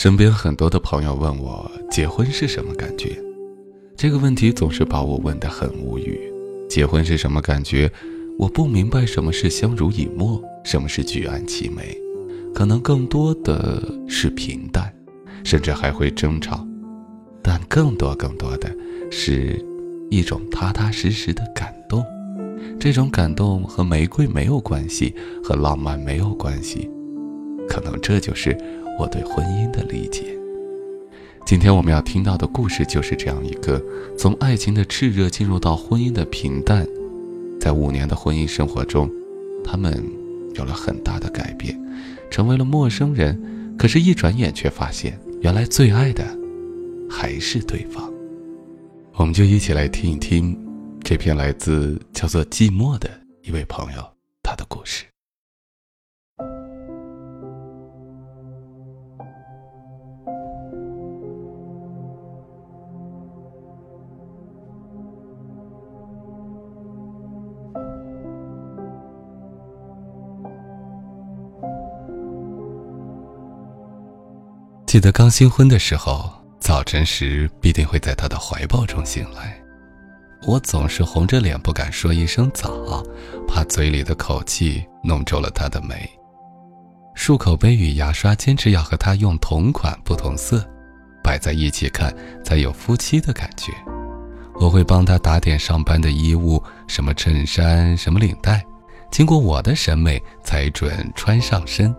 身边很多的朋友问我结婚是什么感觉，这个问题总是把我问得很无语。结婚是什么感觉？我不明白什么是相濡以沫，什么是举案齐眉，可能更多的是平淡，甚至还会争吵，但更多更多的是一种踏踏实实的感动。这种感动和玫瑰没有关系，和浪漫没有关系，可能这就是我对婚姻的理解。今天我们要听到的故事就是这样一个从爱情的炽热进入到婚姻的平淡，在五年的婚姻生活中，他们有了很大的改变，成为了陌生人。可是，一转眼却发现，原来最爱的还是对方。我们就一起来听一听。这篇来自叫做寂寞的一位朋友，他的故事。记得刚新婚的时候，早晨时必定会在他的怀抱中醒来。我总是红着脸不敢说一声早，怕嘴里的口气弄皱了他的眉。漱口杯与牙刷坚持要和他用同款不同色，摆在一起看才有夫妻的感觉。我会帮他打点上班的衣物，什么衬衫，什么领带，经过我的审美才准穿上身。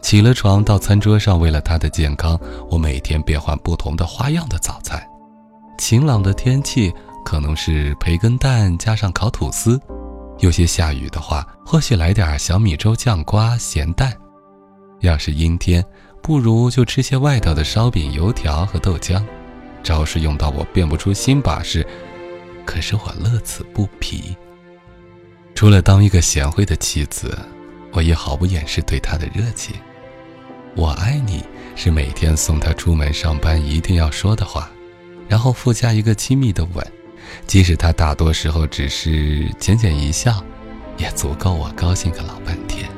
起了床到餐桌上，为了他的健康，我每天变换不同的花样的早餐。晴朗的天气。可能是培根蛋加上烤吐司，有些下雨的话，或许来点小米粥酱瓜咸蛋。要是阴天，不如就吃些外头的烧饼、油条和豆浆。招式用到我变不出新把式，可是我乐此不疲。除了当一个贤惠的妻子，我也毫不掩饰对他的热情。我爱你是每天送他出门上班一定要说的话，然后附加一个亲密的吻。即使他大多时候只是浅浅一笑，也足够我高兴个老半天。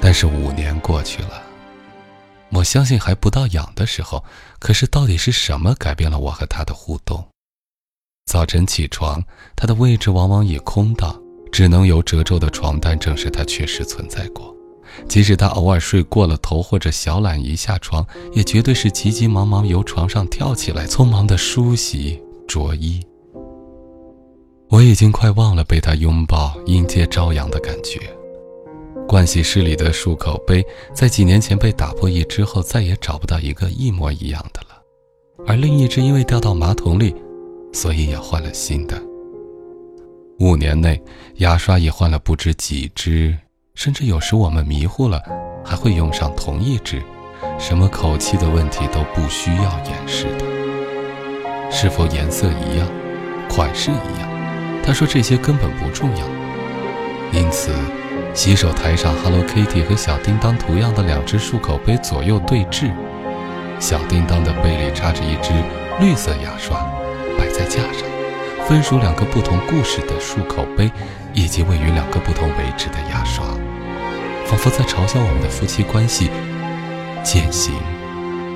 但是五年过去了，我相信还不到痒的时候。可是到底是什么改变了我和他的互动？早晨起床，他的位置往往已空荡，只能由褶皱的床单证实他确实存在过。即使他偶尔睡过了头或者小懒一下床，也绝对是急急忙忙由床上跳起来，匆忙的梳洗着衣。我已经快忘了被他拥抱迎接朝阳的感觉。盥洗室里的漱口杯在几年前被打破一之后，再也找不到一个一模一样的了，而另一只因为掉到马桶里，所以也换了新的。五年内，牙刷也换了不知几支。甚至有时我们迷糊了，还会用上同一支，什么口气的问题都不需要掩饰的。是否颜色一样，款式一样？他说这些根本不重要。因此，洗手台上 Hello Kitty 和小叮当图样的两只漱口杯左右对峙，小叮当的杯里插着一支绿色牙刷，架上，分属两个不同故事的漱口杯，以及位于两个不同位置的牙刷。仿佛在嘲笑我们的夫妻关系渐行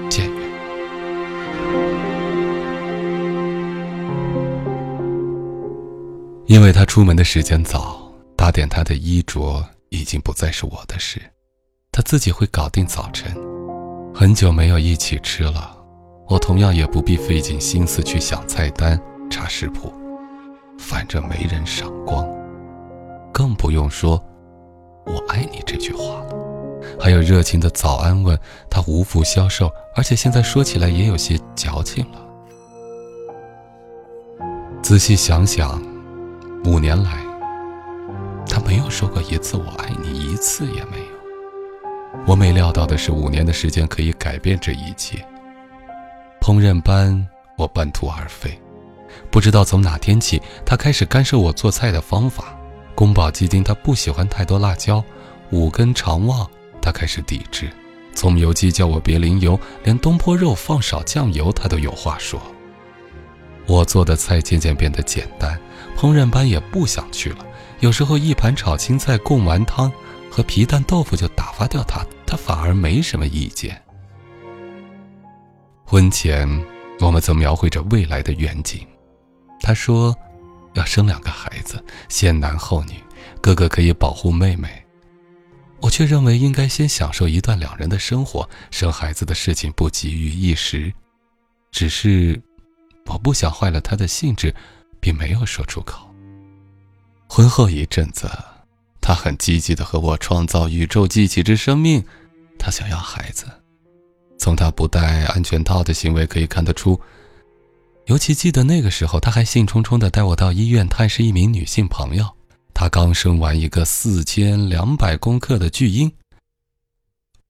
渐远，因为他出门的时间早，打点他的衣着已经不再是我的事，他自己会搞定早晨。很久没有一起吃了，我同样也不必费尽心思去想菜单、查食谱，反正没人赏光，更不用说。我爱你这句话了，还有热情的早安问，他无福消受，而且现在说起来也有些矫情了。仔细想想，五年来，他没有说过一次我爱你，一次也没有。我没料到的是，五年的时间可以改变这一切。烹饪班，我半途而废，不知道从哪天起，他开始干涉我做菜的方法。宫保鸡丁他不喜欢太多辣椒，五根肠旺他开始抵制，葱油鸡叫我别淋油，连东坡肉放少酱油他都有话说。我做的菜渐渐变得简单，烹饪班也不想去了，有时候一盘炒青菜、贡丸汤和皮蛋豆腐就打发掉他，他反而没什么意见。婚前，我们曾描绘着未来的远景。他说，要生两个孩子，先男后女，哥哥可以保护妹妹。我却认为应该先享受一段两人的生活，生孩子的事情不急于一时。只是，我不想坏了他的兴致，并没有说出口。婚后一阵子，他很积极的和我创造宇宙机器之生命，他想要孩子。从他不戴安全套的行为可以看得出，尤其记得那个时候，他还兴冲冲的带我到医院探视一名女性朋友。她刚生完一个四千两百公克的巨婴，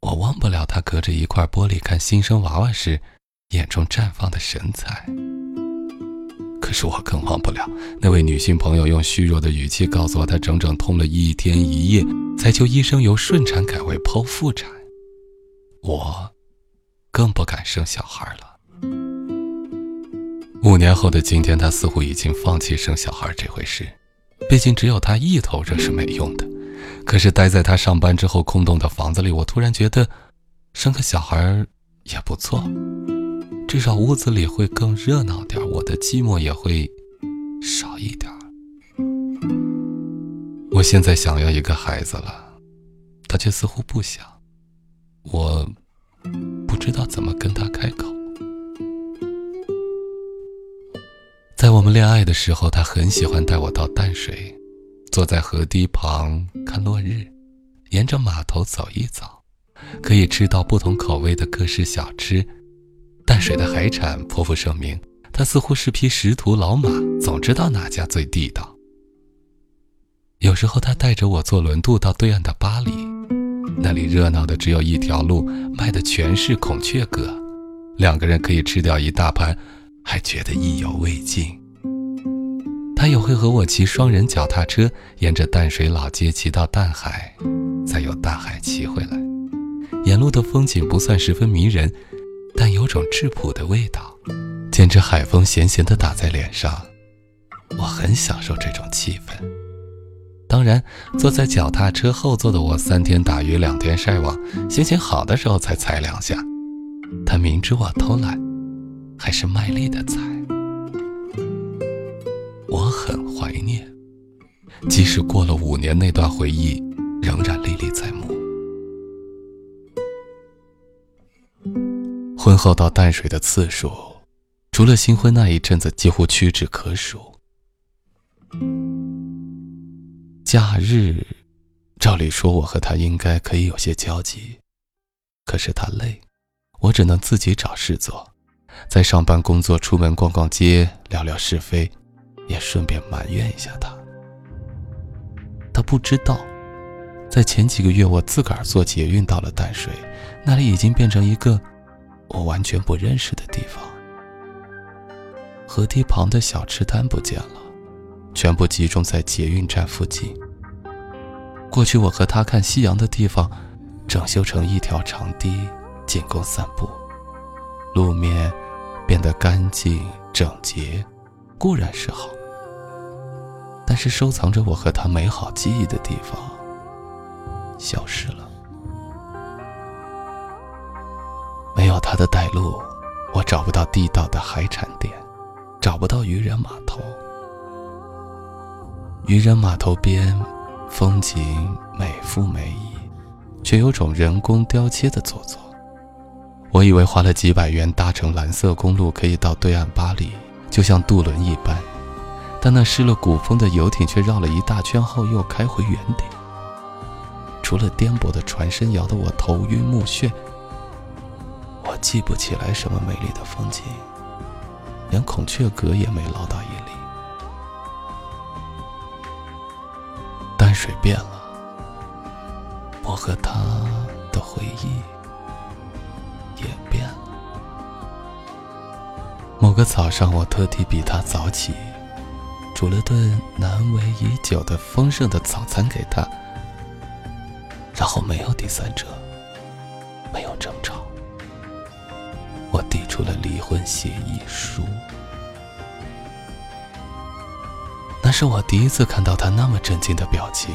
我忘不了他隔着一块玻璃看新生娃娃时，眼中绽放的神采。可是我更忘不了那位女性朋友用虚弱的语气告诉我，她整整痛了一天一夜，才求医生由顺产改为剖腹产。我更不敢生小孩了。五年后的今天，她似乎已经放弃生小孩这回事。毕竟只有他一头热是没用的，可是待在他上班之后空洞的房子里，我突然觉得，生个小孩也不错，至少屋子里会更热闹点，我的寂寞也会少一点。我现在想要一个孩子了，他却似乎不想，我知道怎么跟他开口。在我们恋爱的时候，他很喜欢带我到淡水，坐在河堤旁看落日，沿着码头走一走，可以吃到不同口味的各式小吃。淡水的海产颇负盛名，他似乎是匹识途老马，总知道哪家最地道。有时候他带着我坐轮渡到对岸的巴黎，那里热闹的只有一条路，卖的全是孔雀蛤，两个人可以吃掉一大盘。还觉得意犹未尽。他也会和我骑双人脚踏车，沿着淡水老街骑到淡海，再由淡海骑回来。沿路的风景不算十分迷人，但有种质朴的味道，见着海风咸咸的打在脸上。我很享受这种气氛。当然，坐在脚踏车后座的我，三天打鱼两天晒网，心情好的时候才踩两下。他明知我偷懒。还是卖力的踩，我很怀念，即使过了五年，那段回忆仍然历历在目。婚后到淡水的次数，除了新婚那一阵子，几乎屈指可数。假日，照理说我和他应该可以有些交集，可是他累，我只能自己找事做。在上班、工作、出门逛逛街、聊聊是非，也顺便埋怨一下他。他不知道，在前几个月，我自个儿坐捷运到了淡水，那里已经变成一个我完全不认识的地方。河堤旁的小吃摊不见了，全部集中在捷运站附近。过去我和他看夕阳的地方，整修成一条长堤，仅供散步。路面。变得干净整洁，固然是好，但是收藏着我和他美好记忆的地方消失了。没有他的带路，我找不到地道的海产店，找不到渔人码头。渔人码头边，风景美富美矣，却有种人工雕切的做作。我以为花了几百元搭乘蓝色公路可以到对岸巴黎，就像渡轮一般，但那失了古风的游艇却绕了一大圈后又开回原点。除了颠簸的船身摇得我头晕目眩，我记不起来什么美丽的风景，连孔雀阁也没捞到一粒。水变了，我和他的回忆也变了。某个早上，我特地比他早起，煮了顿难为已久的丰盛的早餐给他，然后没有第三者，没有争吵，我递出了离婚协议书。是我第一次看到他那么震惊的表情。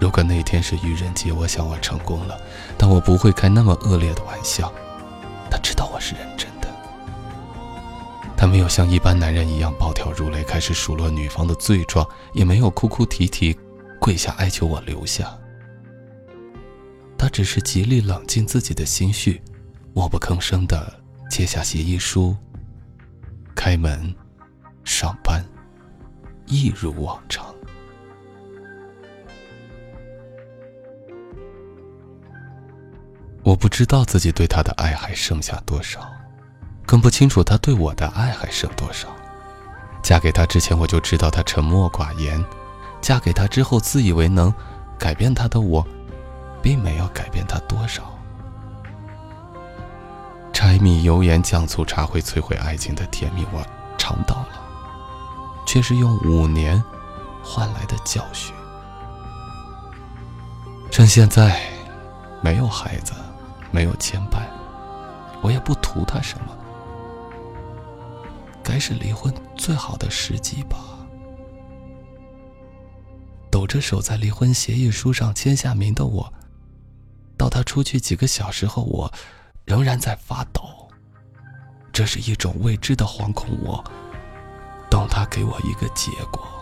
如果那天是愚人节，我想我成功了，但我不会开那么恶劣的玩笑。他知道我是认真的，他没有像一般男人一样暴跳如雷，开始数落女方的罪状，也没有哭哭啼啼，跪下哀求我留下。他只是极力冷静自己的心绪，默不吭声的接下协议书，开门，上班，一如往常。我不知道自己对他的爱还剩下多少，更不清楚他对我的爱还剩多少。嫁给他之前，我就知道他沉默寡言；嫁给他之后，自以为能改变他的我，并没有改变他多少。柴米油盐酱醋茶会摧毁爱情的甜蜜，我尝到了，却是用五年换来的教训。趁现在没有孩子。没有牵绊，我也不图他什么。该是离婚最好的时机吧。抖着手在离婚协议书上签下名的我，到他出去几个小时后，我仍然在发抖。这是一种未知的惶恐。我让他给我一个结果。